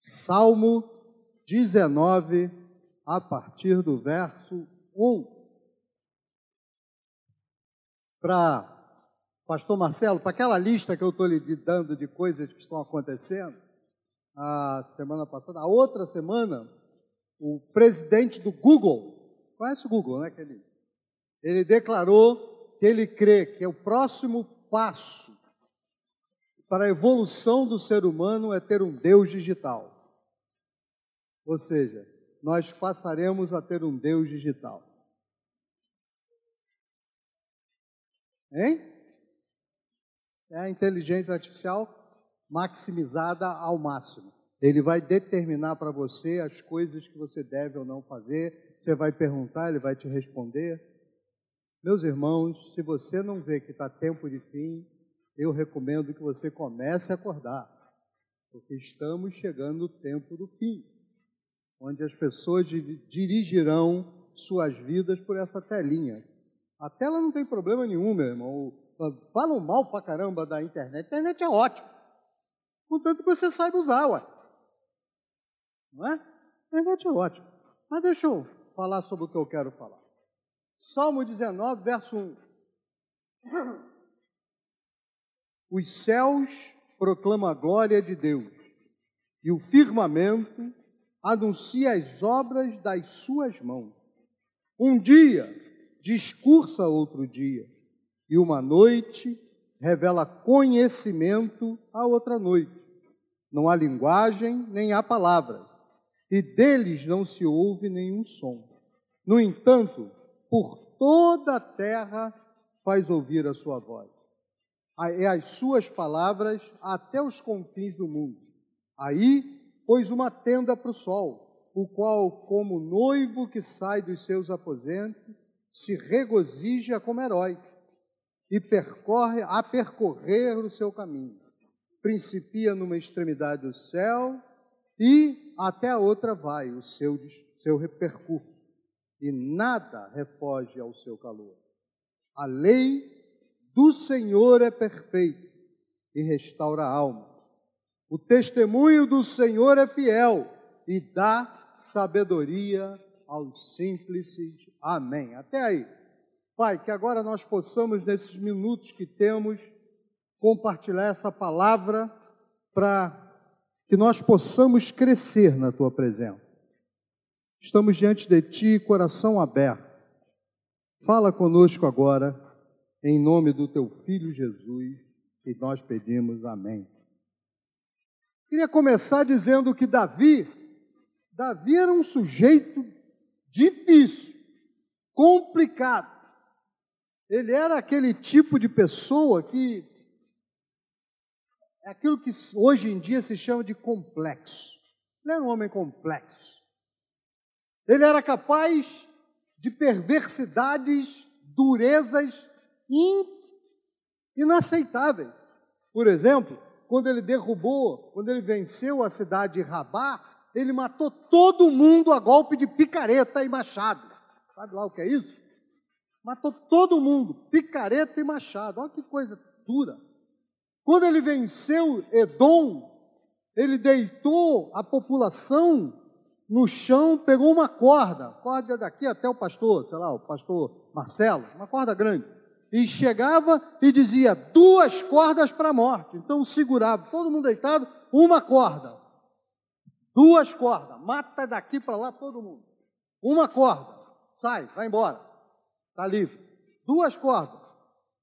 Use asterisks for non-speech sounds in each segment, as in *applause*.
Salmo 19, a partir do verso 1. Para Pastor Marcelo, para aquela lista que eu estou lhe dando de coisas que estão acontecendo, a semana passada, a outra semana, o presidente do Google, conhece o Google, né? Aquele, ele declarou que ele crê que o próximo passo para a evolução do ser humano é ter um Deus digital. Ou seja, nós passaremos a ter um Deus digital. Hein? É a inteligência artificial maximizada ao máximo. Ele vai determinar para você as coisas que você deve ou não fazer. Você vai perguntar, ele vai te responder. Meus irmãos, se você não vê que está tempo de fim, eu recomendo que você comece a acordar, porque estamos chegando no tempo do fim, onde as pessoas dirigirão suas vidas por essa telinha. A tela não tem problema nenhum, meu irmão. Falam mal pra caramba da internet. A internet é ótima. Contanto que você saiba usar, ué. Não é? A internet é ótima. Mas deixa eu falar sobre o que eu quero falar. Salmo 19, verso 1. Os céus proclamam a glória de Deus, e o firmamento anuncia as obras das suas mãos. Um dia discursa outro dia, e uma noite revela conhecimento a outra noite. Não há linguagem, nem há palavras, e deles não se ouve nenhum som. No entanto, por toda a terra faz ouvir a sua voz. E as suas palavras até os confins do mundo. Aí pôs uma tenda para o sol, o qual, como noivo que sai dos seus aposentos, se regozija como herói e percorre a percorrer o seu caminho. Principia numa extremidade do céu e até a outra vai o seu, seu percurso, e nada refoge ao seu calor. A lei do Senhor é perfeita e restaura a alma. O testemunho do Senhor é fiel e dá sabedoria aos simples. Amém. Até aí. Pai, que agora nós possamos, nesses minutos que temos, compartilhar essa palavra para que nós possamos crescer na tua presença. Estamos diante de ti, coração aberto. Fala conosco agora, em nome do teu filho Jesus, e nós pedimos amém. Queria começar dizendo que Davi, Davi era um sujeito difícil, complicado. Ele era aquele tipo de pessoa que é aquilo que hoje em dia se chama de complexo. Ele era um homem complexo. Ele era capaz de perversidades, durezas inaceitáveis. Por exemplo, quando ele derrubou, quando ele venceu a cidade de Rabá, ele matou todo mundo a golpe de picareta e machado. Sabe lá o que é isso? Matou todo mundo, picareta e machado. Olha que coisa dura. Quando ele venceu Edom, ele deitou a população no chão, pegou uma corda, corda daqui até o pastor, sei lá, o pastor Marcelo, uma corda grande, e chegava e dizia duas cordas para a morte. Então segurava, todo mundo deitado, uma corda, duas cordas, mata daqui para lá todo mundo, uma corda, sai, vai embora. Está livre. Duas cordas.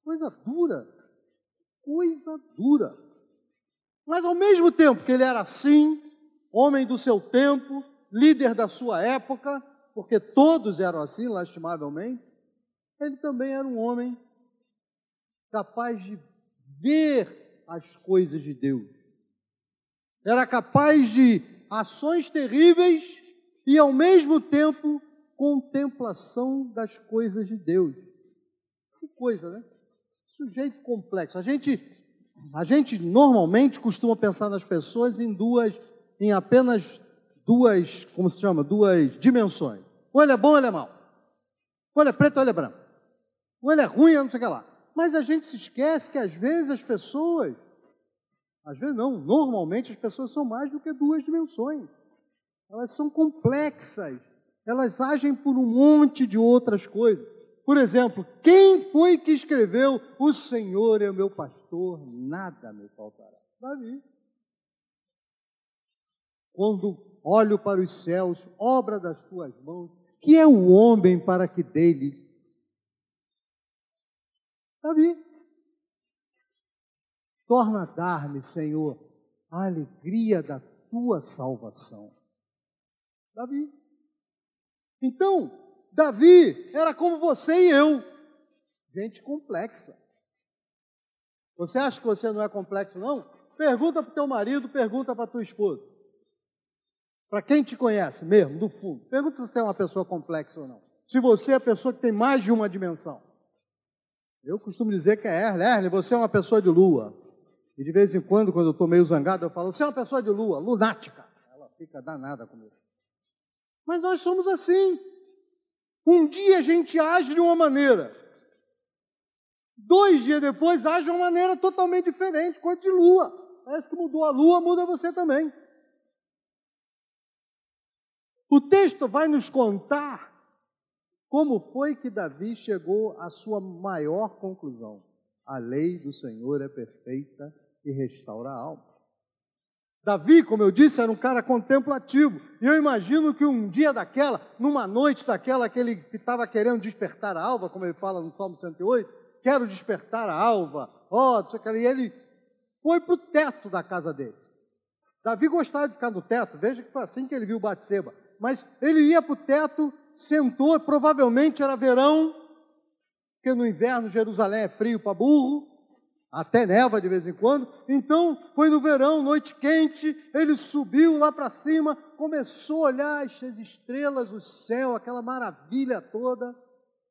Coisa dura. Coisa dura. Mas ao mesmo tempo que ele era assim, homem do seu tempo, líder da sua época, porque todos eram assim, lastimavelmente, ele também era um homem capaz de ver as coisas de Deus. Era capaz de ações terríveis e, ao mesmo tempo, contemplação das coisas de Deus. Que coisa, né? Sujeito complexo. A gente, a gente normalmente costuma pensar nas pessoas em duas, em apenas duas, como se chama, duas dimensões. Ou ele é bom ou ele é mau. Ou ele é preto ou ele é branco. Ou ele é ruim ou não sei o que lá. Mas a gente se esquece que às vezes as pessoas, Às vezes não, normalmente as pessoas são mais do que duas dimensões. Elas são complexas, elas agem por um monte de outras coisas. Por exemplo, quem foi que escreveu: O Senhor é meu pastor, nada me faltará? Davi. Quando olho para os céus, obra das tuas mãos, que é o homem para que dele? Davi. Torna a dar-me, Senhor, a alegria da tua salvação. Davi. Então, Davi era como você e eu, gente complexa. Você acha que você não é complexo, não? Pergunta para o teu marido, pergunta para a tua esposa. Para quem te conhece mesmo, do fundo. Pergunta se você é uma pessoa complexa ou não. Se você é a pessoa que tem mais de uma dimensão. Eu costumo dizer que é Erle. Você é uma pessoa de lua. E de vez em quando, quando eu estou meio zangado, eu falo, você é uma pessoa de lua, lunática. Ela fica danada comigo. Mas nós somos assim. Um dia a gente age de uma maneira. Dois dias depois age de uma maneira totalmente diferente, coisa de lua. Parece que mudou a lua, muda você também. O texto vai nos contar como foi que Davi chegou à sua maior conclusão. A lei do Senhor é perfeita e restaura a alma. Davi, como eu disse, era um cara contemplativo. E eu imagino que um dia daquela, numa noite daquela que ele estava querendo despertar a alva, como ele fala no Salmo 108, quero despertar a alva, ó, oh, e ele foi para o teto da casa dele. Davi gostava de ficar no teto, veja que foi assim que ele viu Batseba. Mas ele ia para o teto, sentou, provavelmente era verão, porque no inverno Jerusalém é frio para burro, até neva de vez em quando. Então, foi no verão, noite quente, ele subiu lá para cima, começou a olhar as estrelas, o céu, aquela maravilha toda.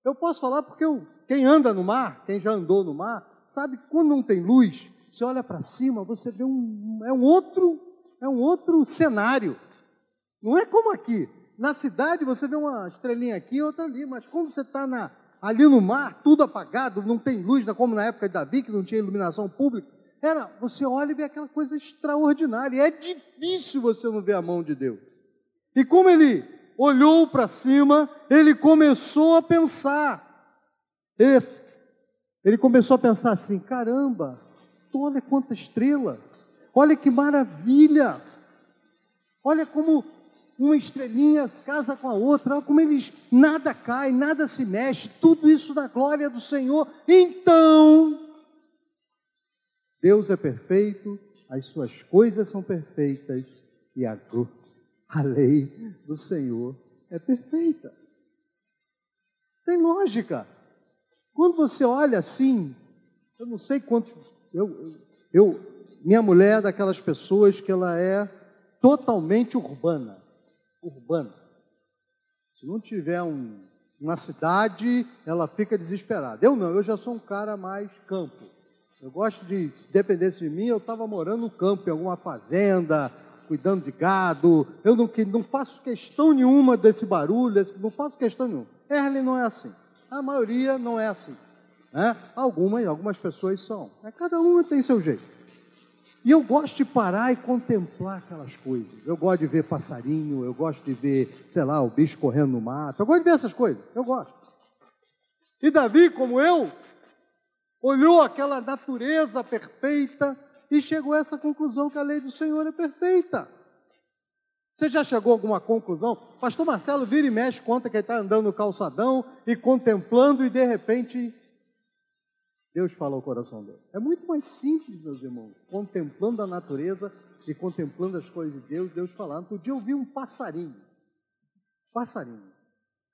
Eu posso falar porque eu, quem anda no mar, quem já andou no mar, sabe que quando não tem luz, você olha para cima, você vê um é um outro é um outro cenário. Não é como aqui. Na cidade você vê uma estrelinha aqui, outra ali, mas quando você está ali no mar, tudo apagado, não tem luz, como na época de Davi, que não tinha iluminação pública. Era, você olha e vê aquela coisa extraordinária. É difícil você não ver a mão de Deus. E como ele olhou para cima, ele começou a pensar. Ele, ele começou a pensar assim: caramba, olha quanta estrela, olha que maravilha, olha como uma estrelinha casa com a outra, como eles nada cai, nada se mexe, tudo isso na glória do Senhor. Então, Deus é perfeito, as suas coisas são perfeitas e a, a lei do Senhor é perfeita. Tem lógica. Quando você olha assim, eu não sei quantos. Eu, eu, minha mulher é daquelas pessoas que ela é totalmente urbana urbana. Se não tiver um, uma cidade, ela fica desesperada. Eu não, eu já sou um cara mais campo. Eu gosto de, se dependesse de mim, eu estava morando no campo, em alguma fazenda, cuidando de gado. Eu não, não faço questão nenhuma desse barulho, não faço questão nenhuma. Erle não é assim. A maioria não é assim. Né? Algumas, algumas pessoas são. É, cada uma tem seu jeito. E eu gosto de parar e contemplar aquelas coisas. Eu gosto de ver passarinho, eu gosto de ver, sei lá, o bicho correndo no mato. Eu gosto de ver essas coisas, eu gosto. E Davi, como eu, olhou aquela natureza perfeita e chegou a essa conclusão que a lei do Senhor é perfeita. Você já chegou a alguma conclusão? Pastor Marcelo vira e mexe, conta que ele está andando no calçadão e contemplando e de repente Deus fala ao coração dele. É muito mais simples, meus irmãos, contemplando a natureza e contemplando as coisas de Deus, Deus falando. Outro dia eu vi um passarinho. Passarinho.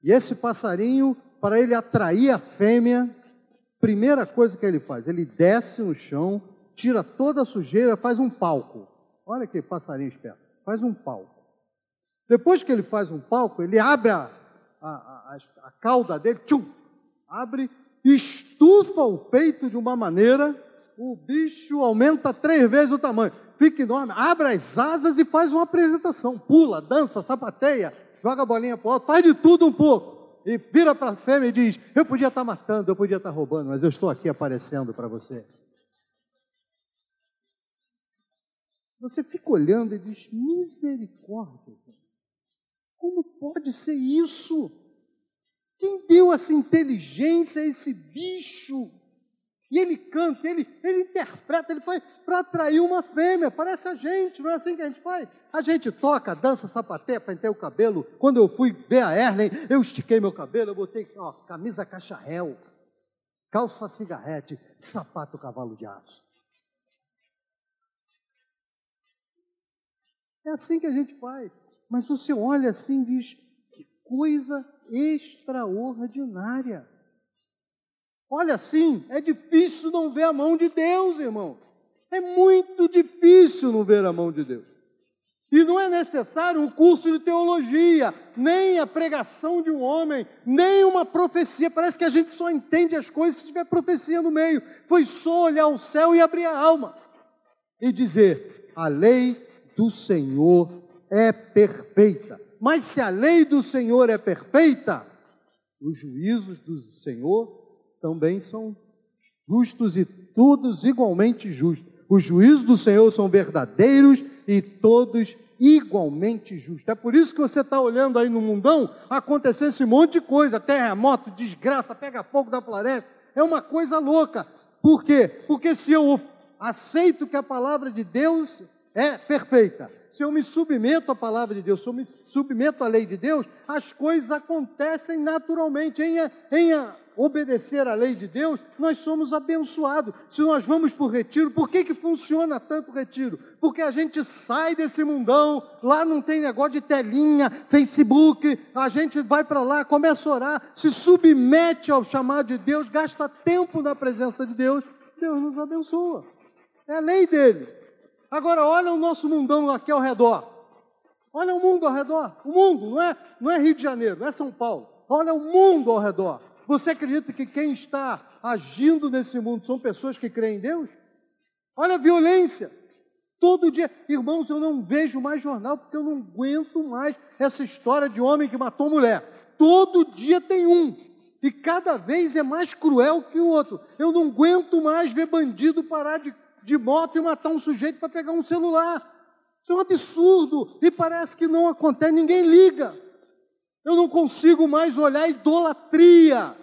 E esse passarinho, para ele atrair a fêmea, primeira coisa que ele faz, ele desce no chão, tira toda a sujeira, faz um palco. Olha que passarinho esperto. Faz um palco. Depois que ele faz um palco, ele abre a, a, a, a cauda dele, tchum, abre estufa o peito de uma maneira, o bicho aumenta três vezes o tamanho, fica enorme, abre as asas e faz uma apresentação, pula, dança, sapateia, joga a bolinha para alto, faz de tudo um pouco. E vira para a fêmea e diz: Eu podia estar tá matando, eu podia estar tá roubando, mas eu estou aqui aparecendo para você. Você fica olhando e diz: misericórdia. Como pode ser isso? Quem deu essa inteligência a esse bicho? E ele canta, ele, ele interpreta, ele faz para atrair uma fêmea, parece a gente, não é assim que a gente faz? A gente toca, dança, sapateia, pentei o cabelo. Quando eu fui ver a Erlen, eu estiquei meu cabelo, eu botei ó, camisa cacharel, calça cigarrete, sapato cavalo de aço. É assim que a gente faz. Mas você olha assim e diz: que coisa extraordinária. Olha assim, é difícil não ver a mão de Deus, irmão. É muito difícil não ver a mão de Deus. E não é necessário um curso de teologia, nem a pregação de um homem, nem uma profecia. Parece que a gente só entende as coisas se tiver profecia no meio. Foi só olhar o céu e abrir a alma e dizer: a lei do Senhor é perfeita. Mas se a lei do Senhor é perfeita, os juízos do Senhor também são justos e todos igualmente justos. Os juízos do Senhor são verdadeiros e todos igualmente justos. É por isso que você está olhando aí no mundão acontecer esse monte de coisa: terremoto, desgraça, pega fogo da floresta. É uma coisa louca. Por quê? Porque se eu aceito que a palavra de Deus é perfeita, se eu me submeto à palavra de Deus, se eu me submeto à lei de Deus, as coisas acontecem naturalmente. Em, em obedecer à lei de Deus, nós somos abençoados. Se nós vamos para o retiro, por que, que funciona tanto o retiro? Porque a gente sai desse mundão, lá não tem negócio de telinha, Facebook, a gente vai para lá, começa a orar, se submete ao chamado de Deus, gasta tempo na presença de Deus, Deus nos abençoa. É a lei dele. Agora, olha o nosso mundão aqui ao redor. Olha o mundo ao redor. O mundo, não é, não é Rio de Janeiro, não é São Paulo. Olha o mundo ao redor. Você acredita que quem está agindo nesse mundo são pessoas que creem em Deus? Olha a violência. Todo dia, irmãos, eu não vejo mais jornal porque eu não aguento mais essa história de homem que matou mulher. Todo dia tem um. E cada vez é mais cruel que o outro. Eu não aguento mais ver bandido parar de de moto e matar um sujeito para pegar um celular. Isso é um absurdo e parece que não acontece, ninguém liga. Eu não consigo mais olhar idolatria.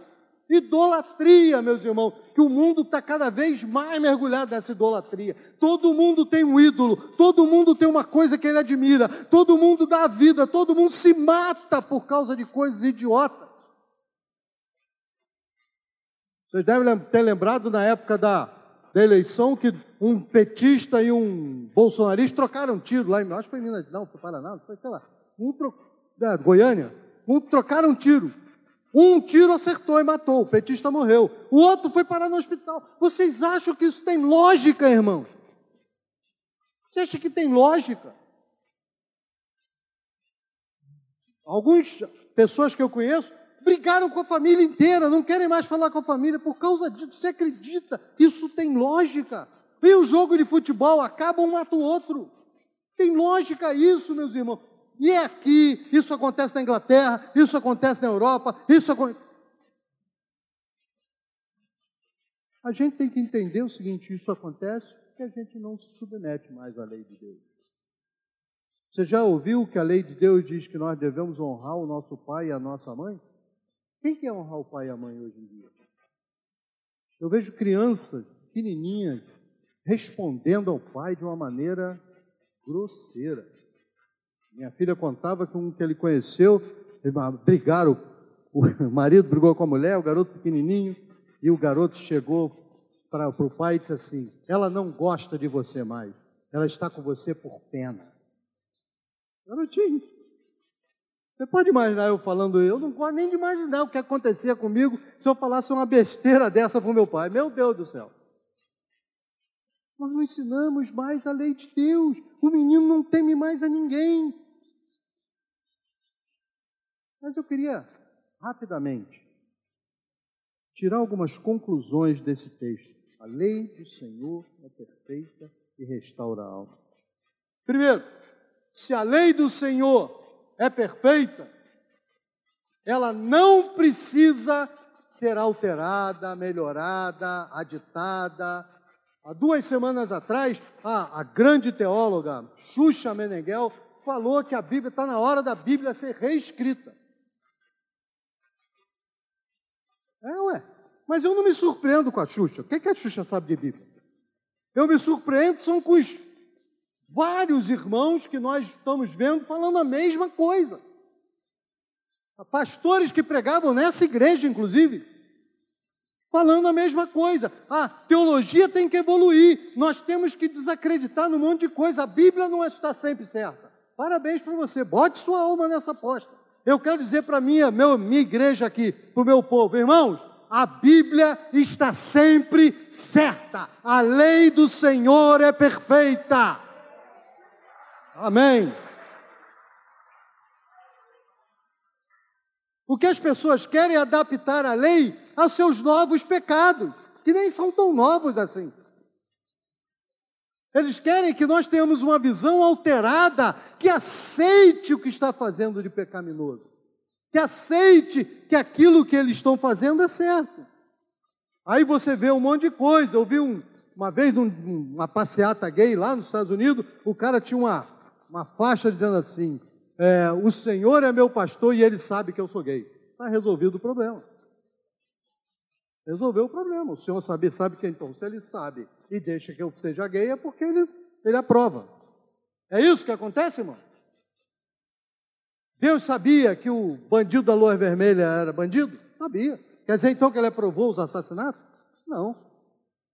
Idolatria, meus irmãos, que o mundo está cada vez mais mergulhado nessa idolatria. Todo mundo tem um ídolo, todo mundo tem uma coisa que ele admira, todo mundo dá a vida, todo mundo se mata por causa de coisas idiotas. Vocês devem ter lembrado na época da da eleição que um petista e um bolsonarista trocaram tiro lá em, acho que foi em Minas, não, foi Paraná, foi, sei lá, um tro, da Goiânia, um trocaram tiro. Um tiro acertou e matou, o petista morreu. O outro foi parar no hospital. Vocês acham que isso tem lógica, irmão? Você acha que tem lógica? Algumas pessoas que eu conheço brigaram com a família inteira, não querem mais falar com a família por causa disso. Você acredita? Isso tem lógica. E o jogo de futebol acaba um mata o outro. Tem lógica isso, meus irmãos. E é aqui, isso acontece na Inglaterra, isso acontece na Europa, isso acontece. A gente tem que entender o seguinte: isso acontece porque a gente não se submete mais à lei de Deus. Você já ouviu que a lei de Deus diz que nós devemos honrar o nosso pai e a nossa mãe? Quem quer honrar o pai e a mãe hoje em dia? Eu vejo crianças pequenininhas respondendo ao pai de uma maneira grosseira. Minha filha contava que um que ele conheceu, brigaram, o *laughs* marido brigou com a mulher, o garoto pequenininho, e o garoto chegou para o pai e disse assim: Ela não gosta de você mais, ela está com você por pena. Garotinho. Você pode imaginar eu falando, eu não gosto nem de imaginar o que acontecia comigo se eu falasse uma besteira dessa para o meu pai. Meu Deus do céu. Nós não ensinamos mais a lei de Deus. O menino não teme mais a ninguém. Mas eu queria, rapidamente, tirar algumas conclusões desse texto. A lei do Senhor é perfeita e restaura a alma. Primeiro, se a lei do Senhor é perfeita, ela não precisa ser alterada, melhorada, aditada. Há duas semanas atrás, a, a grande teóloga Xuxa Meneghel falou que a Bíblia está na hora da Bíblia ser reescrita. É, ué. Mas eu não me surpreendo com a Xuxa. O que, é que a Xuxa sabe de Bíblia? Eu me surpreendo são com os vários irmãos que nós estamos vendo falando a mesma coisa. Pastores que pregavam nessa igreja, inclusive, falando a mesma coisa. A teologia tem que evoluir, nós temos que desacreditar num monte de coisa. A Bíblia não está sempre certa. Parabéns para você, bote sua alma nessa aposta. Eu quero dizer para minha, meu, minha igreja aqui, para o meu povo, irmãos, a Bíblia está sempre certa. A lei do Senhor é perfeita. Amém. O que as pessoas querem é adaptar a lei aos seus novos pecados, que nem são tão novos assim. Eles querem que nós tenhamos uma visão alterada, que aceite o que está fazendo de pecaminoso, que aceite que aquilo que eles estão fazendo é certo. Aí você vê um monte de coisa. Eu vi um, uma vez num, uma passeata gay lá nos Estados Unidos, o cara tinha uma, uma faixa dizendo assim: é, O Senhor é meu pastor e ele sabe que eu sou gay. Está resolvido o problema. Resolveu o problema. O Senhor sabe, sabe que então, se ele sabe e deixa que eu seja gay, é porque ele, ele aprova. É isso que acontece, irmão? Deus sabia que o bandido da lua vermelha era bandido? Sabia. Quer dizer então que ele aprovou os assassinatos? Não.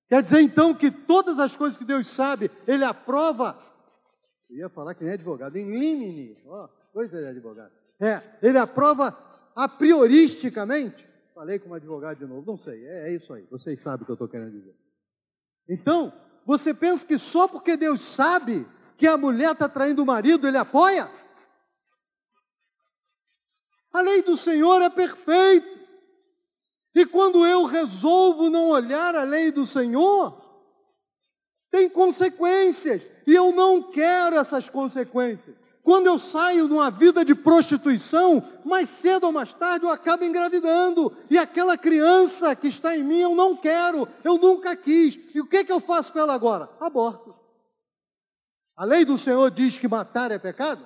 Quer dizer então que todas as coisas que Deus sabe, ele aprova eu ia falar que nem advogado, em limine, ó, coisa de advogado. É, ele aprova a prioristicamente. Falei como advogado de novo, não sei, é, é isso aí, vocês sabem o que eu estou querendo dizer. Então, você pensa que só porque Deus sabe que a mulher está traindo o marido, ele apoia? A lei do Senhor é perfeita. E quando eu resolvo não olhar a lei do Senhor, tem consequências e eu não quero essas consequências. Quando eu saio de uma vida de prostituição, mais cedo ou mais tarde eu acabo engravidando. E aquela criança que está em mim eu não quero, eu nunca quis. E o que, que eu faço com ela agora? Aborto. A lei do Senhor diz que matar é pecado?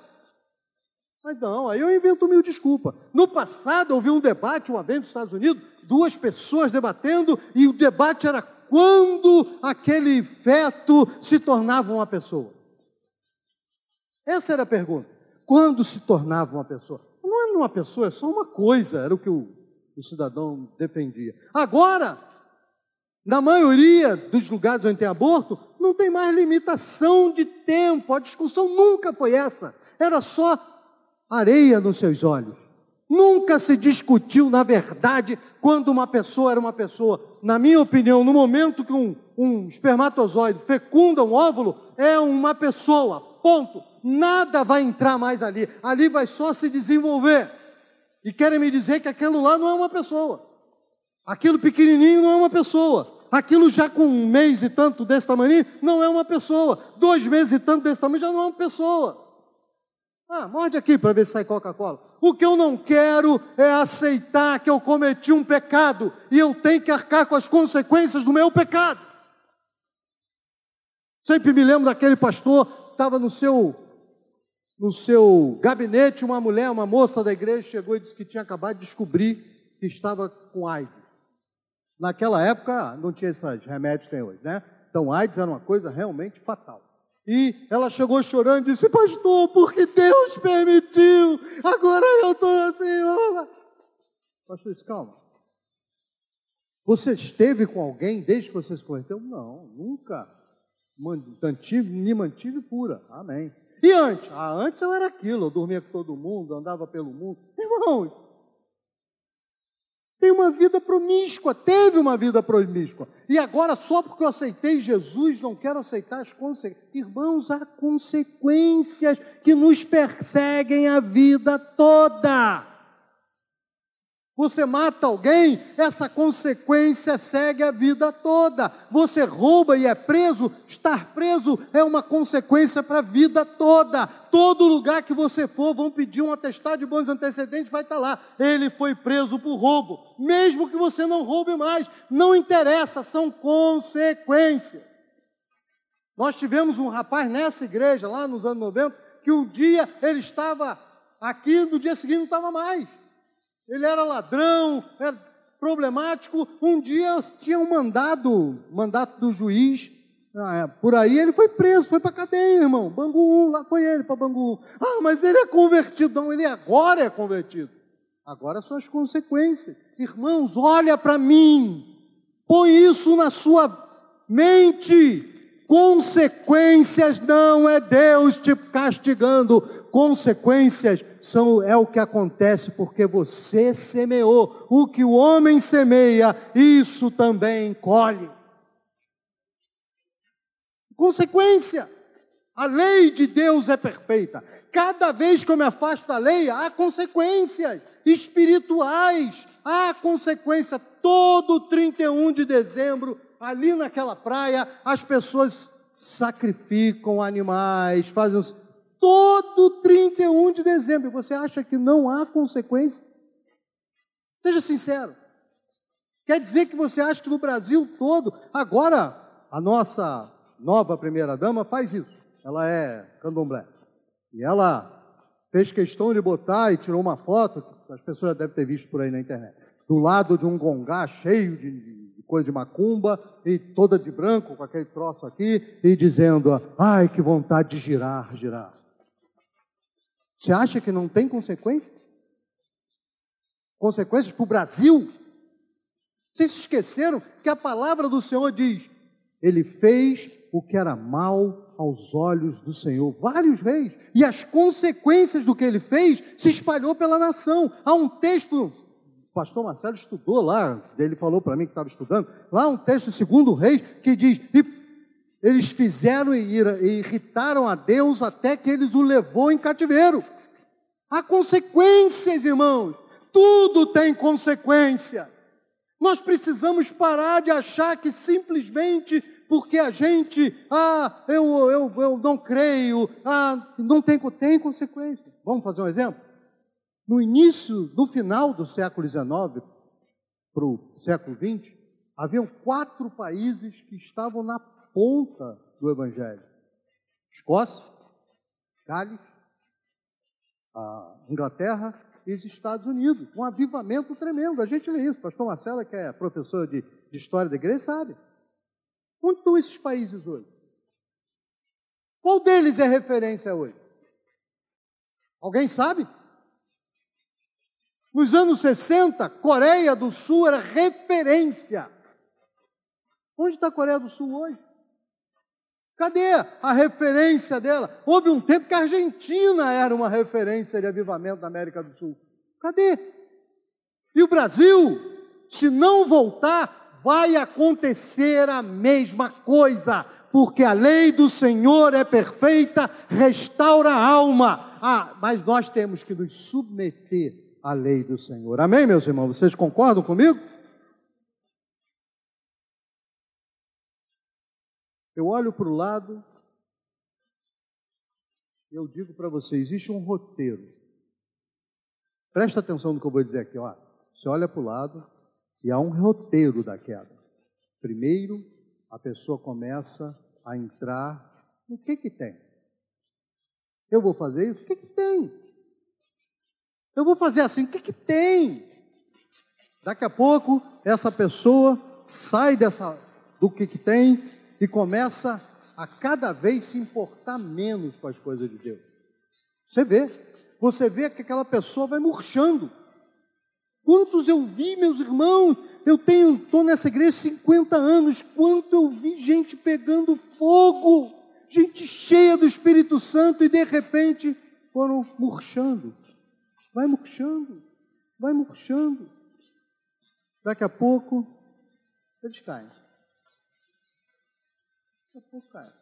Mas não, aí eu invento mil desculpa. No passado, houve um debate uma vez nos Estados Unidos, duas pessoas debatendo, e o debate era quando aquele feto se tornava uma pessoa? Essa era a pergunta. Quando se tornava uma pessoa? Não é uma pessoa, é só uma coisa, era o que o, o cidadão defendia. Agora, na maioria dos lugares onde tem aborto, não tem mais limitação de tempo, a discussão nunca foi essa, era só areia nos seus olhos. Nunca se discutiu, na verdade, quando uma pessoa era uma pessoa. Na minha opinião, no momento que um, um espermatozoide fecunda um óvulo, é uma pessoa. Ponto. Nada vai entrar mais ali. Ali vai só se desenvolver. E querem me dizer que aquilo lá não é uma pessoa. Aquilo pequenininho não é uma pessoa. Aquilo já com um mês e tanto desse tamanho não é uma pessoa. Dois meses e tanto desse tamanho já não é uma pessoa. Ah, morde aqui para ver se sai Coca-Cola. O que eu não quero é aceitar que eu cometi um pecado e eu tenho que arcar com as consequências do meu pecado. Sempre me lembro daquele pastor, estava no seu no seu gabinete, uma mulher, uma moça da igreja chegou e disse que tinha acabado de descobrir que estava com AIDS. Naquela época não tinha esses remédios que tem hoje, né? Então AIDS era uma coisa realmente fatal. E ela chegou chorando e disse: Pastor, porque Deus permitiu, agora eu estou assim. Pastor, disse, calma. Você esteve com alguém desde que você se converteu? Não, nunca. Mantive, me mantive pura. Amém. E antes? Ah, antes eu era aquilo, eu dormia com todo mundo, andava pelo mundo. Irmãos, tem uma vida promíscua, teve uma vida promíscua. E agora, só porque eu aceitei Jesus, não quero aceitar as consequências. Irmãos, há consequências que nos perseguem a vida toda. Você mata alguém, essa consequência segue a vida toda. Você rouba e é preso, estar preso é uma consequência para a vida toda. Todo lugar que você for, vão pedir um atestado de bons antecedentes, vai estar lá. Ele foi preso por roubo. Mesmo que você não roube mais, não interessa, são consequências. Nós tivemos um rapaz nessa igreja, lá nos anos 90, que um dia ele estava aqui, no dia seguinte não estava mais. Ele era ladrão, era problemático. Um dia tinha um mandado, mandato do juiz, ah, é, por aí ele foi preso, foi para cadeia, irmão. Bangu 1, lá foi ele para Bangu 1. Ah, mas ele é convertido. Não, ele agora é convertido. Agora são as consequências. Irmãos, olha para mim. Põe isso na sua mente. Consequências não é Deus te castigando. Consequências são é o que acontece porque você semeou. O que o homem semeia, isso também colhe consequência. A lei de Deus é perfeita. Cada vez que eu me afasto da lei, há consequências espirituais, há consequência. Todo 31 de dezembro, ali naquela praia, as pessoas sacrificam animais, fazem. Todo 31 de dezembro. Você acha que não há consequência? Seja sincero. Quer dizer que você acha que no Brasil todo, agora, a nossa nova primeira-dama faz isso. Ela é candomblé. E ela fez questão de botar e tirou uma foto, as pessoas já devem ter visto por aí na internet, do lado de um gongá cheio de, de coisa de macumba e toda de branco, com aquele troço aqui, e dizendo: ai, que vontade de girar, girar. Você acha que não tem consequências? Consequências para o Brasil? Vocês se esqueceram que a palavra do Senhor diz: Ele fez o que era mal aos olhos do Senhor. Vários reis. E as consequências do que ele fez se espalhou pela nação. Há um texto, pastor Marcelo estudou lá, ele falou para mim que estava estudando, lá um texto, segundo reis, que diz: eles fizeram e irritaram a Deus até que eles o levou em cativeiro. Há consequências, irmãos. Tudo tem consequência. Nós precisamos parar de achar que simplesmente porque a gente, ah, eu, eu, eu não creio, ah, não tem, tem consequência. Vamos fazer um exemplo? No início, no final do século XIX para o século XX, haviam quatro países que estavam na ponta do Evangelho: Escócia, Gales, Inglaterra e os Estados Unidos. Um avivamento tremendo. A gente lê isso. Pastor Marcelo, que é professor de, de História da Igreja, sabe. Onde estão esses países hoje? Qual deles é referência hoje? Alguém sabe? Nos anos 60, Coreia do Sul era referência. Onde está a Coreia do Sul hoje? Cadê a referência dela? Houve um tempo que a Argentina era uma referência de avivamento da América do Sul. Cadê? E o Brasil, se não voltar, vai acontecer a mesma coisa, porque a lei do Senhor é perfeita, restaura a alma. Ah, mas nós temos que nos submeter à lei do Senhor. Amém, meus irmãos? Vocês concordam comigo? Eu olho para o lado eu digo para você: existe um roteiro. Presta atenção no que eu vou dizer aqui. Ó. Você olha para o lado, e há um roteiro da queda. Primeiro, a pessoa começa a entrar no que que tem. Eu vou fazer isso? O que que tem? Eu vou fazer assim, o que que tem? Daqui a pouco, essa pessoa sai dessa do que que tem e começa a cada vez se importar menos com as coisas de Deus. Você vê, você vê que aquela pessoa vai murchando. Quantos eu vi, meus irmãos? Eu tenho, estou nessa igreja 50 anos. Quanto eu vi gente pegando fogo, gente cheia do Espírito Santo e de repente foram murchando. Vai murchando, vai murchando. Daqui a pouco eles caem. Daqui a pouco caem.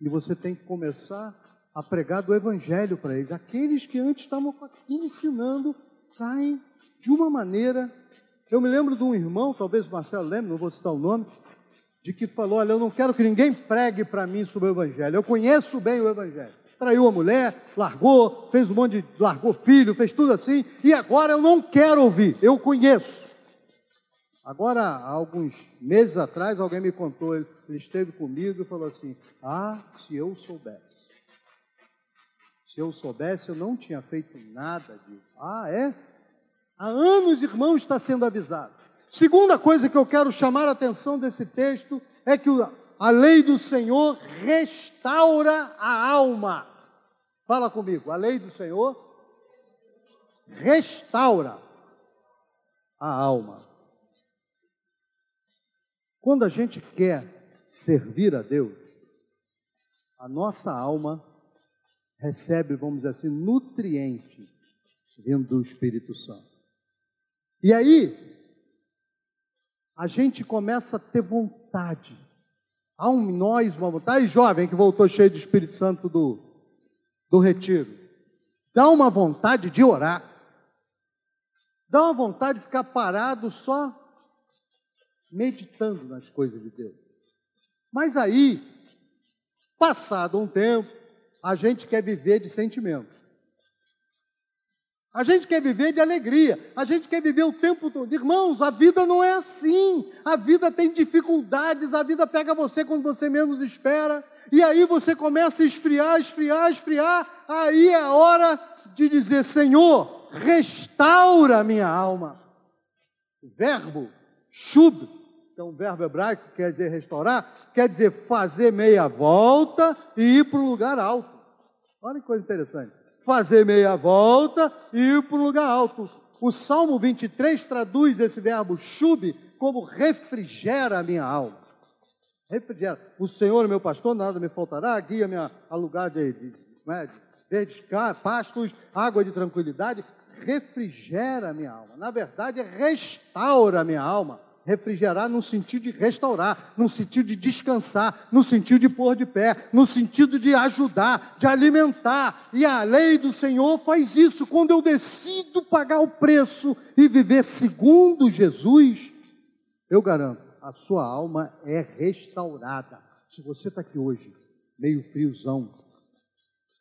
E você tem que começar a pregar do Evangelho para eles. Aqueles que antes estavam ensinando caem de uma maneira. Eu me lembro de um irmão, talvez o Marcelo lembre, não vou citar o nome, de que falou: Olha, eu não quero que ninguém pregue para mim sobre o Evangelho, eu conheço bem o Evangelho. Traiu a mulher, largou, fez um monte de. largou filho, fez tudo assim, e agora eu não quero ouvir, eu conheço. Agora, há alguns meses atrás, alguém me contou, ele, ele esteve comigo e falou assim: Ah, se eu soubesse. Se eu soubesse, eu não tinha feito nada disso. Ah, é? Há anos, irmão, está sendo avisado. Segunda coisa que eu quero chamar a atenção desse texto é que a lei do Senhor restaura a alma. Fala comigo, a lei do Senhor restaura a alma. Quando a gente quer servir a Deus, a nossa alma recebe, vamos dizer assim, nutriente vindo do Espírito Santo. E aí, a gente começa a ter vontade. Há um nós, uma vontade. Aí, jovem que voltou cheio do Espírito Santo do, do retiro, dá uma vontade de orar. Dá uma vontade de ficar parado só meditando nas coisas de Deus. Mas aí, passado um tempo, a gente quer viver de sentimento. A gente quer viver de alegria, a gente quer viver o tempo todo. Irmãos, a vida não é assim. A vida tem dificuldades, a vida pega você quando você menos espera, e aí você começa a esfriar, esfriar, esfriar. Aí é a hora de dizer: Senhor, restaura a minha alma. Verbo shub então, o verbo hebraico quer dizer restaurar, quer dizer fazer meia volta e ir para um lugar alto. Olha que coisa interessante. Fazer meia volta e ir para um lugar alto. O Salmo 23 traduz esse verbo chube como refrigera a minha alma. Refrigera. O Senhor, meu pastor, nada me faltará, guia-me a lugar de, de, é, de verdes pastos, água de tranquilidade. Refrigera a minha alma. Na verdade, restaura a minha alma refrigerar no sentido de restaurar, no sentido de descansar, no sentido de pôr de pé, no sentido de ajudar, de alimentar. E a lei do Senhor faz isso. Quando eu decido pagar o preço e viver segundo Jesus, eu garanto, a sua alma é restaurada. Se você está aqui hoje, meio friozão,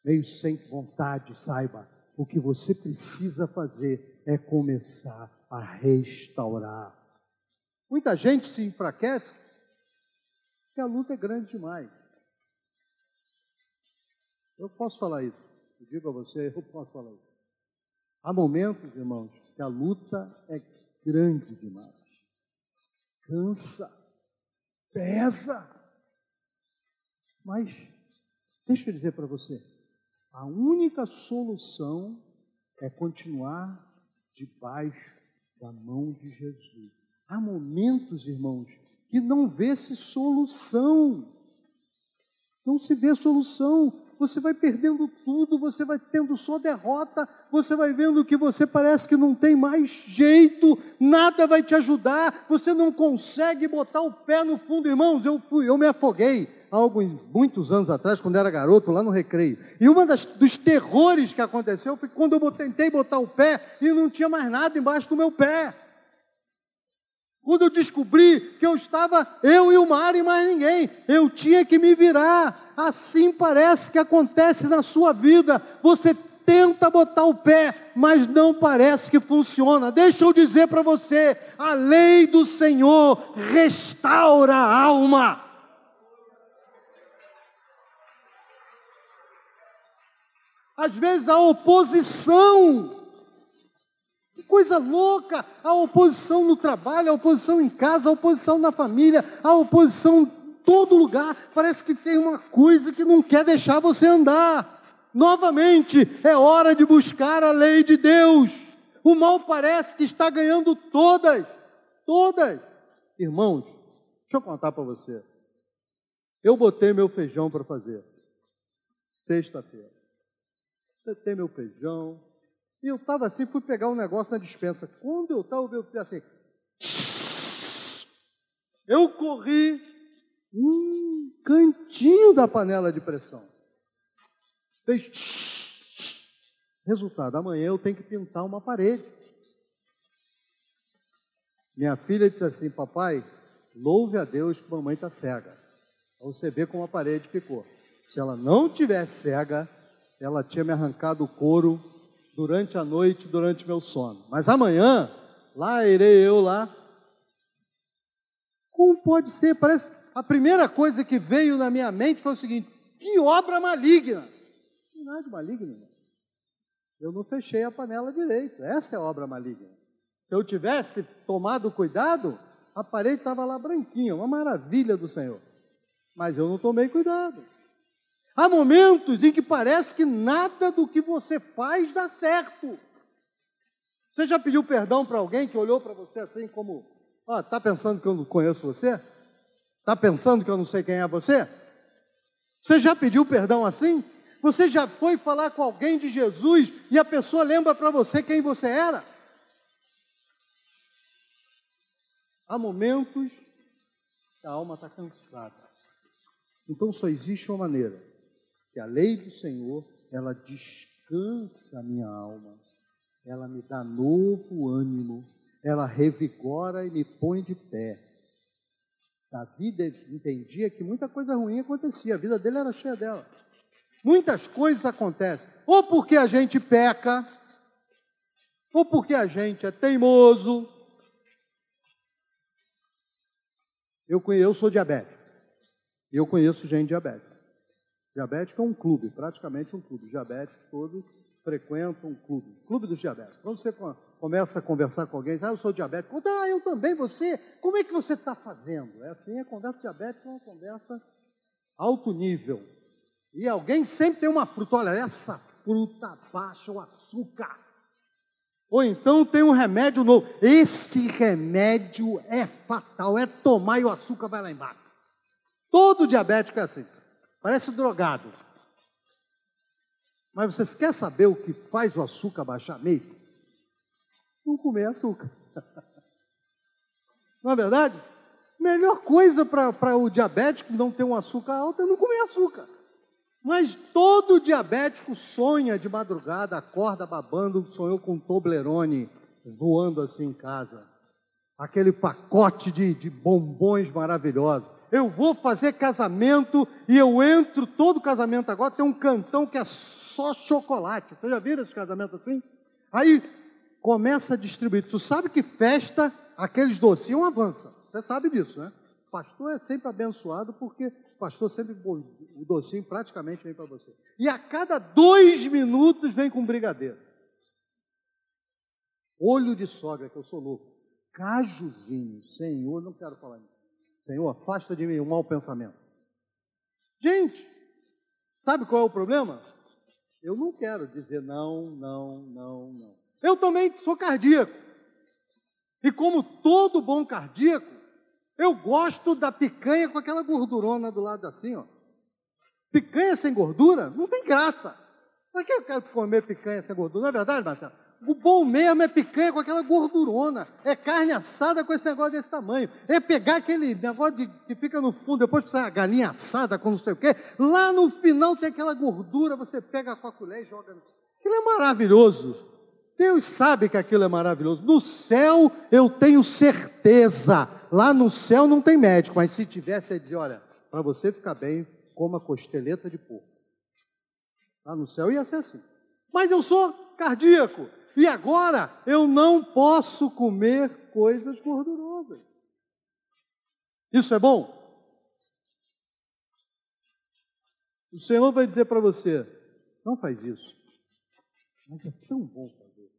meio sem vontade, saiba, o que você precisa fazer é começar a restaurar Muita gente se enfraquece porque a luta é grande demais. Eu posso falar isso. Eu digo a você, eu posso falar isso. Há momentos, irmãos, que a luta é grande demais. Cansa, pesa. Mas, deixa eu dizer para você, a única solução é continuar debaixo da mão de Jesus. Há momentos, irmãos, que não vê-se solução. Não se vê solução. Você vai perdendo tudo, você vai tendo só derrota, você vai vendo que você parece que não tem mais jeito, nada vai te ajudar, você não consegue botar o pé no fundo, irmãos. Eu fui, eu me afoguei há alguns, muitos anos atrás, quando era garoto, lá no recreio. E um dos terrores que aconteceu foi quando eu tentei botar o pé e não tinha mais nada embaixo do meu pé. Quando eu descobri que eu estava, eu e o mar e mais ninguém, eu tinha que me virar. Assim parece que acontece na sua vida. Você tenta botar o pé, mas não parece que funciona. Deixa eu dizer para você: a lei do Senhor restaura a alma. Às vezes a oposição coisa louca! A oposição no trabalho, a oposição em casa, a oposição na família, a oposição em todo lugar. Parece que tem uma coisa que não quer deixar você andar. Novamente, é hora de buscar a lei de Deus. O mal parece que está ganhando todas, todas. Irmãos, deixa eu contar para você. Eu botei meu feijão para fazer. Sexta-feira. Botei meu feijão, e eu estava assim, fui pegar um negócio na dispensa. Quando eu estava, eu assim. Eu corri um cantinho da panela de pressão. Fez. Resultado, amanhã eu tenho que pintar uma parede. Minha filha disse assim: Papai, louve a Deus que mamãe está cega. você vê como a parede ficou. Se ela não tivesse cega, ela tinha me arrancado o couro durante a noite, durante meu sono. Mas amanhã, lá irei eu lá Como pode ser? Parece a primeira coisa que veio na minha mente foi o seguinte: que obra maligna! Não nada de maligno. Eu não fechei a panela direito. Essa é a obra maligna. Se eu tivesse tomado cuidado, a parede estava lá branquinha, uma maravilha do Senhor. Mas eu não tomei cuidado. Há momentos em que parece que nada do que você faz dá certo. Você já pediu perdão para alguém que olhou para você assim como, ó, tá pensando que eu não conheço você? Tá pensando que eu não sei quem é você? Você já pediu perdão assim? Você já foi falar com alguém de Jesus e a pessoa lembra para você quem você era? Há momentos que a alma está cansada. Então só existe uma maneira, que a lei do Senhor, ela descansa a minha alma, ela me dá novo ânimo, ela revigora e me põe de pé. Davi entendia que muita coisa ruim acontecia, a vida dele era cheia dela. Muitas coisas acontecem, ou porque a gente peca, ou porque a gente é teimoso. Eu, eu sou diabético, eu conheço gente diabética. Diabético é um clube, praticamente um clube. Diabéticos todos frequentam um clube, clube dos diabéticos. Quando você começa a conversar com alguém, ah, eu sou diabético, ah, eu também, você, como é que você está fazendo? É assim, a conversa diabética é uma conversa alto nível. E alguém sempre tem uma fruta, olha, essa fruta baixa o açúcar. Ou então tem um remédio novo. Esse remédio é fatal, é tomar e o açúcar vai lá embaixo. Todo diabético é assim, parece drogado. Mas você quer saber o que faz o açúcar baixar mesmo? Não comer açúcar. *laughs* Não é verdade? Melhor coisa para o diabético não ter um açúcar alto é não comer açúcar. Mas todo diabético sonha de madrugada, acorda babando, sonhou com um Toblerone voando assim em casa. Aquele pacote de, de bombons maravilhosos. Eu vou fazer casamento e eu entro, todo casamento agora tem um cantão que é só chocolate. Você já viram esse casamento assim? Aí começa a distribuir. Tu sabe que festa, aqueles docinhos avança. Você sabe disso, né? O pastor é sempre abençoado porque o pastor sempre, o docinho praticamente vem para você. E a cada dois minutos vem com brigadeiro. Olho de sogra, que eu sou louco. Cajuzinho, Senhor, não quero falar isso. Senhor, afasta de mim o mau pensamento. Gente, sabe qual é o problema? Eu não quero dizer não, não, não, não. Eu também sou cardíaco. E como todo bom cardíaco, eu gosto da picanha com aquela gordurona do lado assim, ó. Picanha sem gordura não tem graça. Para que eu quero comer picanha sem gordura? Não é verdade, Marcelo? O bom mesmo é picanha com aquela gordurona. É carne assada com esse negócio desse tamanho. É pegar aquele negócio de, que fica no fundo, depois precisa a galinha assada com não sei o quê. Lá no final tem aquela gordura, você pega com a colher e joga. Aquilo é maravilhoso. Deus sabe que aquilo é maravilhoso. No céu eu tenho certeza. Lá no céu não tem médico, mas se tivesse, ele dizer, olha, para você ficar bem, coma costeleta de porco. Lá no céu ia ser assim. Mas eu sou cardíaco. E agora eu não posso comer coisas gordurosas. Isso é bom? O Senhor vai dizer para você: não faz isso. Mas é tão bom fazer.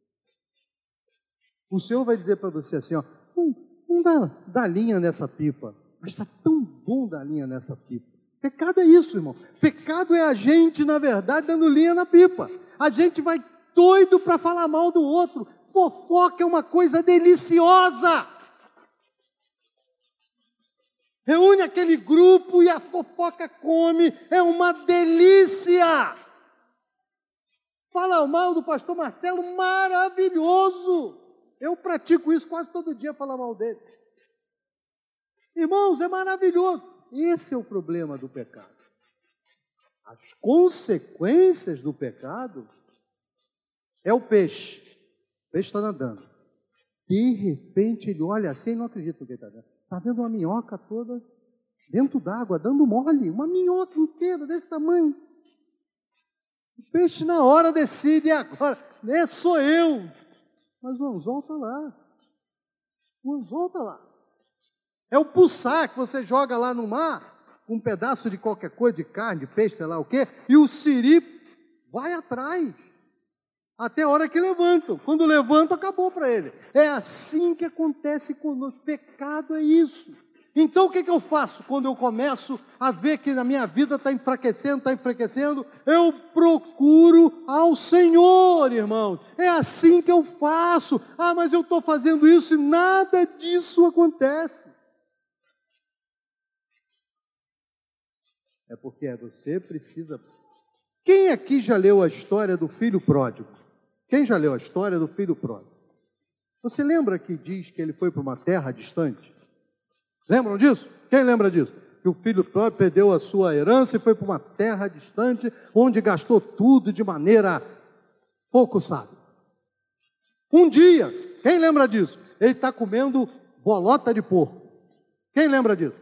O Senhor vai dizer para você assim: ó, não, não dá, dá linha nessa pipa, mas está tão bom dar linha nessa pipa. Pecado é isso, irmão. Pecado é a gente, na verdade, dando linha na pipa. A gente vai doido para falar mal do outro. Fofoca é uma coisa deliciosa. Reúne aquele grupo e a fofoca come, é uma delícia. Fala mal do pastor Marcelo, maravilhoso. Eu pratico isso quase todo dia, falar mal dele. Irmãos, é maravilhoso. Esse é o problema do pecado. As consequências do pecado é o peixe. O peixe está nadando. De repente ele olha assim e não acredita no que está vendo. Está vendo uma minhoca toda dentro d'água, dando mole. Uma minhoca inteira desse tamanho. O peixe na hora decide, agora, né, sou eu. Mas o anzol está lá. O anzol está lá. É o pulsar que você joga lá no mar, um pedaço de qualquer coisa, de carne, de peixe, sei lá o quê, e o siri vai atrás. Até a hora que levantam. Quando levantam, acabou para ele. É assim que acontece conosco. Pecado é isso. Então o que, que eu faço quando eu começo a ver que na minha vida está enfraquecendo, está enfraquecendo? Eu procuro ao Senhor, irmãos. É assim que eu faço. Ah, mas eu estou fazendo isso e nada disso acontece. É porque você precisa. Quem aqui já leu a história do filho pródigo? Quem já leu a história do filho pródigo? Você lembra que diz que ele foi para uma terra distante? Lembram disso? Quem lembra disso? Que o filho próprio perdeu a sua herança e foi para uma terra distante, onde gastou tudo de maneira pouco sábia. Um dia, quem lembra disso? Ele está comendo bolota de porco. Quem lembra disso?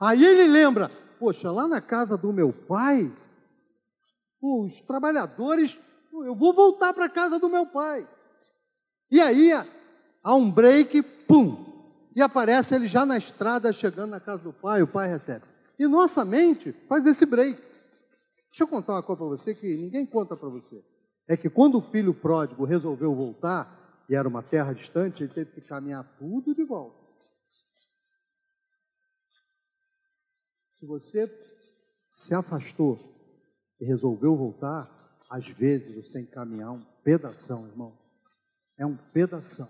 Aí ele lembra, poxa, lá na casa do meu pai, os trabalhadores, eu vou voltar para a casa do meu pai. E aí há um break, pum, e aparece ele já na estrada, chegando na casa do pai, o pai recebe. E nossa mente faz esse break. Deixa eu contar uma coisa para você que ninguém conta para você. É que quando o filho pródigo resolveu voltar, e era uma terra distante, ele teve que caminhar tudo de volta. Se você se afastou e resolveu voltar, às vezes você tem que caminhar um pedação, irmão. É um pedação.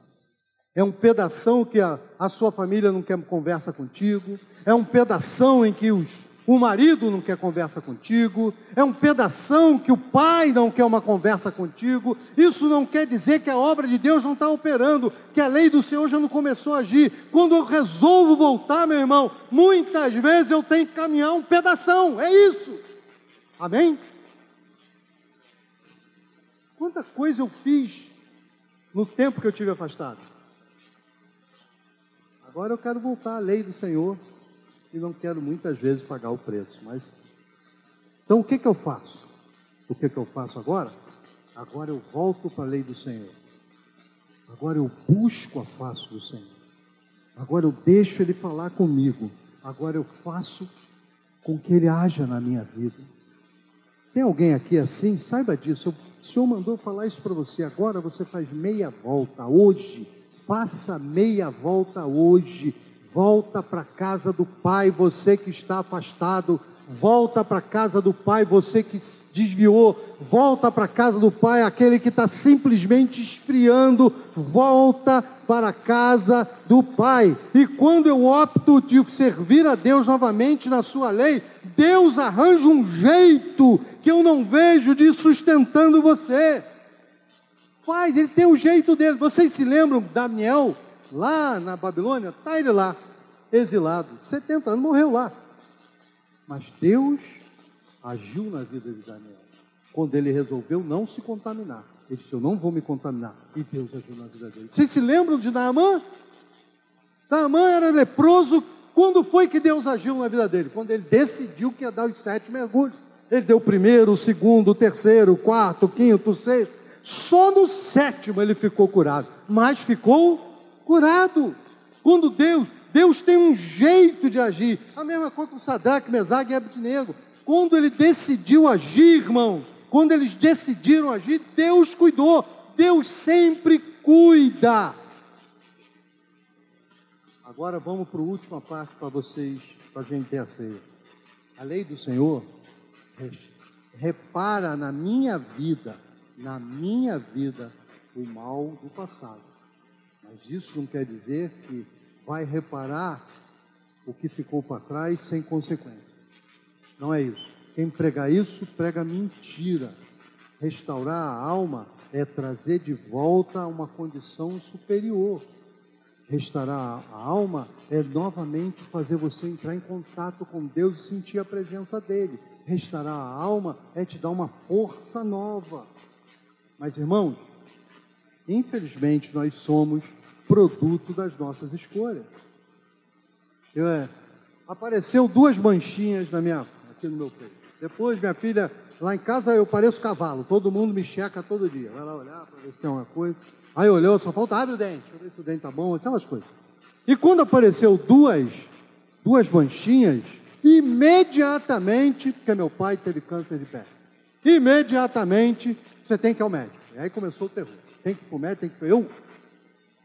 É um pedação que a, a sua família não quer conversa contigo. É um pedação em que os, o marido não quer conversa contigo. É um pedação que o pai não quer uma conversa contigo. Isso não quer dizer que a obra de Deus não está operando, que a lei do Senhor já não começou a agir. Quando eu resolvo voltar, meu irmão, muitas vezes eu tenho que caminhar um pedação. É isso. Amém? Quanta coisa eu fiz no tempo que eu tive afastado. Agora eu quero voltar à lei do Senhor e não quero muitas vezes pagar o preço. Mas então o que que eu faço? O que que eu faço agora? Agora eu volto para a lei do Senhor. Agora eu busco a face do Senhor. Agora eu deixo Ele falar comigo. Agora eu faço com que Ele haja na minha vida. Tem alguém aqui assim? Saiba disso. O Senhor mandou falar isso para você. Agora você faz meia volta hoje. Faça meia volta hoje, volta para casa do Pai, você que está afastado, volta para a casa do Pai, você que desviou, volta para a casa do Pai, aquele que está simplesmente esfriando, volta para a casa do Pai. E quando eu opto de servir a Deus novamente na Sua lei, Deus arranja um jeito que eu não vejo de sustentando você. Faz, ele tem o jeito dele. Vocês se lembram Daniel, lá na Babilônia? Está ele lá, exilado, 70 anos, morreu lá. Mas Deus agiu na vida de Daniel, quando ele resolveu não se contaminar. Ele disse: Eu não vou me contaminar. E Deus agiu na vida dele. Vocês se lembram de Naamã? Naamã era leproso. Quando foi que Deus agiu na vida dele? Quando ele decidiu que ia dar os sete mergulhos. Ele deu o primeiro, o segundo, o terceiro, o quarto, o quinto, o sexto. Só no sétimo ele ficou curado, mas ficou curado. Quando Deus, Deus tem um jeito de agir. A mesma coisa com Sadraque, Mesague e Abednego. Quando ele decidiu agir, irmão, quando eles decidiram agir, Deus cuidou. Deus sempre cuida. Agora vamos para a última parte para vocês, para a gente ter a ceia. A lei do Senhor repara na minha vida na minha vida o mal do passado. Mas isso não quer dizer que vai reparar o que ficou para trás sem consequência. Não é isso. Quem prega isso, prega mentira. Restaurar a alma é trazer de volta uma condição superior. Restaurar a alma é novamente fazer você entrar em contato com Deus e sentir a presença dele. Restaurar a alma é te dar uma força nova. Mas, irmãos, infelizmente nós somos produto das nossas escolhas. Eu, é, apareceu duas manchinhas na minha, aqui no meu peito. Depois, minha filha, lá em casa eu pareço cavalo, todo mundo me checa todo dia. Vai lá olhar para ver se tem alguma coisa. Aí olhou, só falta abre o dente, ver se o dente tá bom, aquelas coisas. E quando apareceu duas, duas manchinhas, imediatamente, porque meu pai teve câncer de pele, imediatamente você tem que ir ao médico. E aí começou o terror. Tem que comer, tem que. Eu,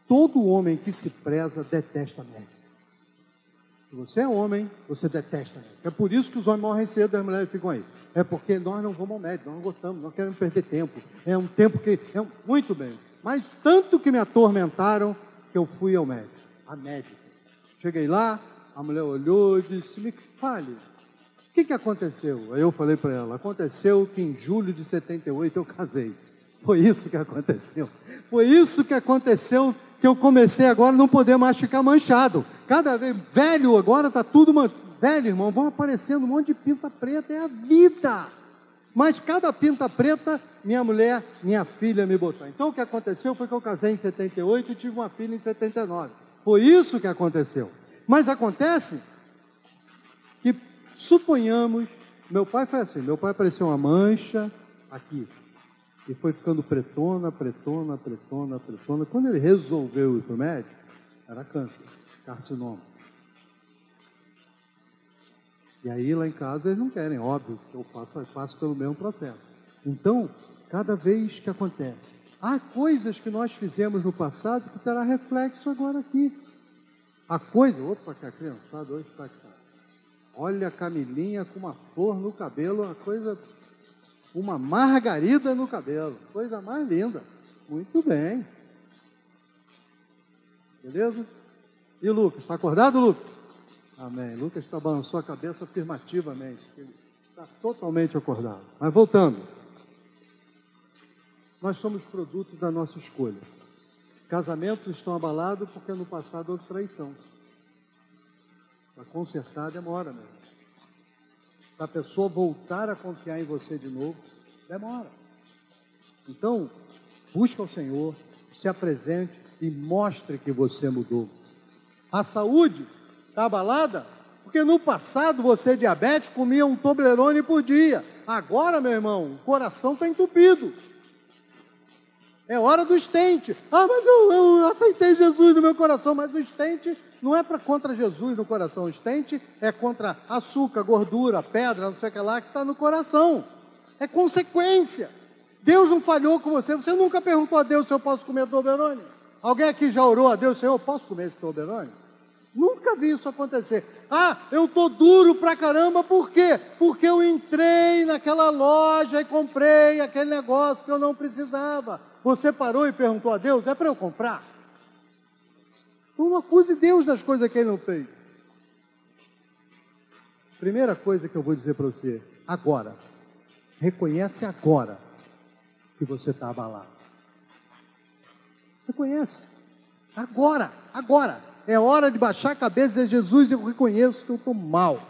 todo homem que se preza detesta médico. Se você é homem, você detesta médico. É por isso que os homens morrem cedo e as mulheres ficam aí. É porque nós não vamos ao médico, nós não gostamos, não queremos perder tempo. É um tempo que. É muito bem. Mas tanto que me atormentaram que eu fui ao médico. A médica. Cheguei lá, a mulher olhou e disse: Me fale, o que, que aconteceu? Aí eu falei para ela: Aconteceu que em julho de 78 eu casei. Foi isso que aconteceu. Foi isso que aconteceu que eu comecei agora não poder mais ficar manchado. Cada vez velho agora está tudo man... velho, irmão, vão aparecendo um monte de pinta preta, é a vida. Mas cada pinta preta, minha mulher, minha filha me botou. Então o que aconteceu foi que eu casei em 78 e tive uma filha em 79. Foi isso que aconteceu. Mas acontece que suponhamos, meu pai foi assim, meu pai apareceu uma mancha aqui, e foi ficando pretona, pretona, pretona, pretona. Quando ele resolveu ir para o médico, era câncer, carcinoma. E aí lá em casa eles não querem, óbvio, que eu faça, faço pelo mesmo processo. Então, cada vez que acontece, há coisas que nós fizemos no passado que terá reflexo agora aqui. Há coisa, opa, que a criançada hoje está aqui. Olha a Camilinha com uma flor no cabelo, uma coisa uma margarida no cabelo. Coisa mais linda. Muito bem. Beleza? E Lucas, está acordado, Lucas? Amém. Lucas está balançou a cabeça afirmativamente. Ele está totalmente acordado. Mas voltando. Nós somos produtos da nossa escolha. Casamentos estão abalados porque no passado houve traição. Para consertar demora mesmo. Para a pessoa voltar a confiar em você de novo, demora. Então, busca o Senhor, se apresente e mostre que você mudou. A saúde está abalada? Porque no passado você diabético comia um Toblerone por dia. Agora, meu irmão, o coração está entupido. É hora do estente. Ah, mas eu, eu aceitei Jesus no meu coração, mas o estente não é para contra Jesus no coração. Estente é contra açúcar, gordura, pedra, não sei o que lá, que está no coração. É consequência. Deus não falhou com você. Você nunca perguntou a Deus se eu posso comer Toblerone? Alguém aqui já orou a Deus, Senhor, eu posso comer esse Toblerone? Nunca vi isso acontecer. Ah, eu estou duro pra caramba, por quê? Porque eu entrei naquela loja e comprei aquele negócio que eu não precisava. Você parou e perguntou a Deus, é para eu comprar? Não acuse Deus das coisas que ele não fez. Primeira coisa que eu vou dizer para você, agora. Reconhece agora que você está abalado. Reconhece. Agora, agora. É hora de baixar a cabeça e dizer, Jesus, eu reconheço que eu estou mal.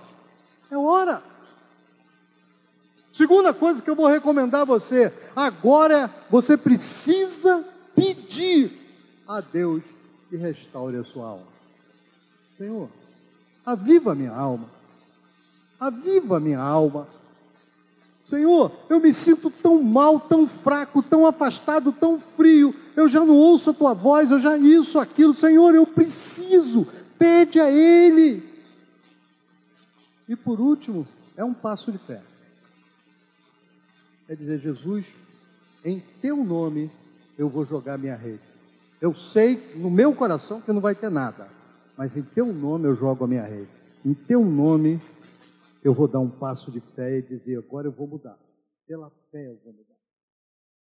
É hora. Segunda coisa que eu vou recomendar a você, agora você precisa pedir a Deus e restaure a sua alma. Senhor, aviva minha alma. Aviva minha alma. Senhor, eu me sinto tão mal, tão fraco, tão afastado, tão frio. Eu já não ouço a tua voz, eu já isso, aquilo. Senhor, eu preciso. Pede a Ele. E por último, é um passo de fé. É dizer, Jesus, em teu nome eu vou jogar minha rede. Eu sei no meu coração que não vai ter nada, mas em teu nome eu jogo a minha rede. Em teu nome eu vou dar um passo de fé e dizer: agora eu vou mudar. Pela fé eu vou mudar.